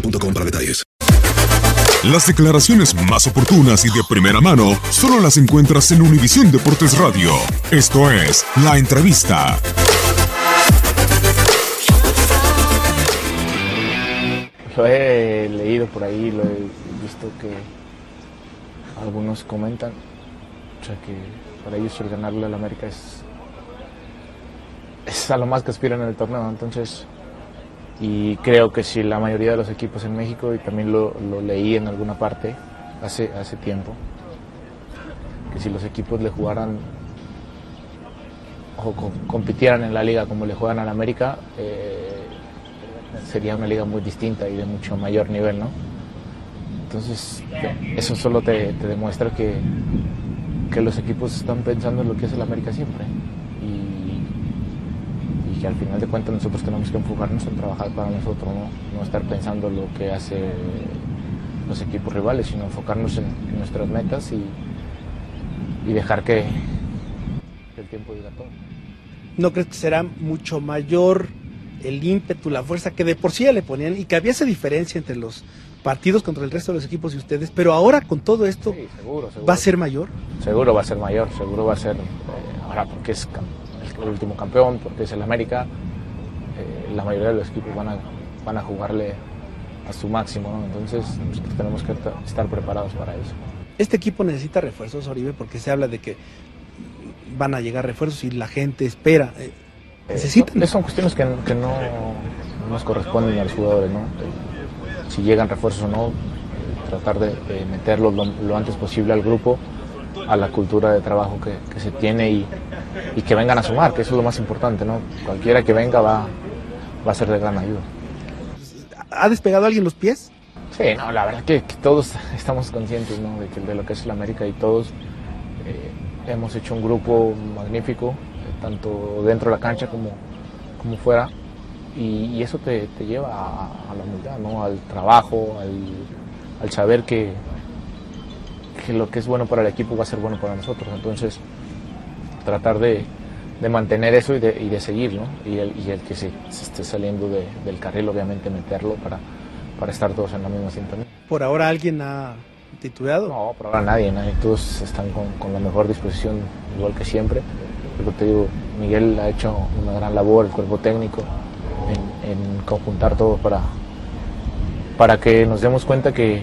boostmobile.com para detalles. Las declaraciones más oportunas y de primera mano solo las encuentras en Univisión Deportes Radio. Esto es La Entrevista. Lo he leído por ahí, lo he visto que algunos comentan, o sea que para ellos el ganarle al América es, es a lo más que aspiran en el torneo, entonces, y creo que si la mayoría de los equipos en México, y también lo, lo leí en alguna parte hace, hace tiempo, que si los equipos le jugaran o co- compitieran en la liga como le juegan al América, eh, sería una liga muy distinta y de mucho mayor nivel, ¿no? Entonces, eso solo te, te demuestra que, que los equipos están pensando en lo que es el América siempre. Que al final de cuentas nosotros tenemos que enfocarnos en trabajar para nosotros, ¿no? No estar pensando lo que hace los equipos rivales, sino enfocarnos en, en nuestras metas y, y dejar que, que el tiempo diga todo. ¿No crees que será mucho mayor el ímpetu, la fuerza que de por sí ya le ponían y que había esa diferencia entre los partidos contra el resto de los equipos y ustedes, pero ahora con todo esto Sí, seguro, seguro. va a ser mayor? Seguro va a ser mayor, seguro va a ser, eh, ahora porque es el, último campeón, porque es el América, eh, la mayoría de los equipos van a, van a jugarle a su máximo, ¿no? entonces nosotros tenemos que ta- estar preparados para eso. Este equipo necesita refuerzos, Oribe, porque se habla de que van a llegar refuerzos y la gente espera. Eh, necesitan. Eh, son cuestiones que, que no no nos corresponden a los jugadores, ¿no? Eh, Si llegan refuerzos o no, eh, tratar de, de meterlos lo, lo antes posible al grupo, a la cultura de trabajo que, que se tiene y, y que vengan a sumar, que eso es lo más importante, ¿no? Cualquiera que venga va, va a ser de gran ayuda. ¿Ha despegado alguien los pies? Sí, no, la verdad que, que todos estamos conscientes ¿no? de, que, de lo que es el América y todos eh, hemos hecho un grupo magnífico, eh, tanto dentro de la cancha como, como fuera, y, y eso te, te lleva a, a la humildad, ¿no? al trabajo, al, al saber que, que lo que es bueno para el equipo va a ser bueno para nosotros. Entonces, tratar de, de mantener eso y de, y de seguir, ¿no? Y el, y el que se, se esté saliendo de- del carril, obviamente meterlo para, para estar todos en la misma sintonía. ¿Por ahora alguien ha titulado? No, por ahora nadie, nadie. Todos están con, con la mejor disposición, igual que siempre. Pero te digo, Miguel ha hecho una gran labor, el cuerpo técnico, en, en conjuntar todo para, para que nos demos cuenta que,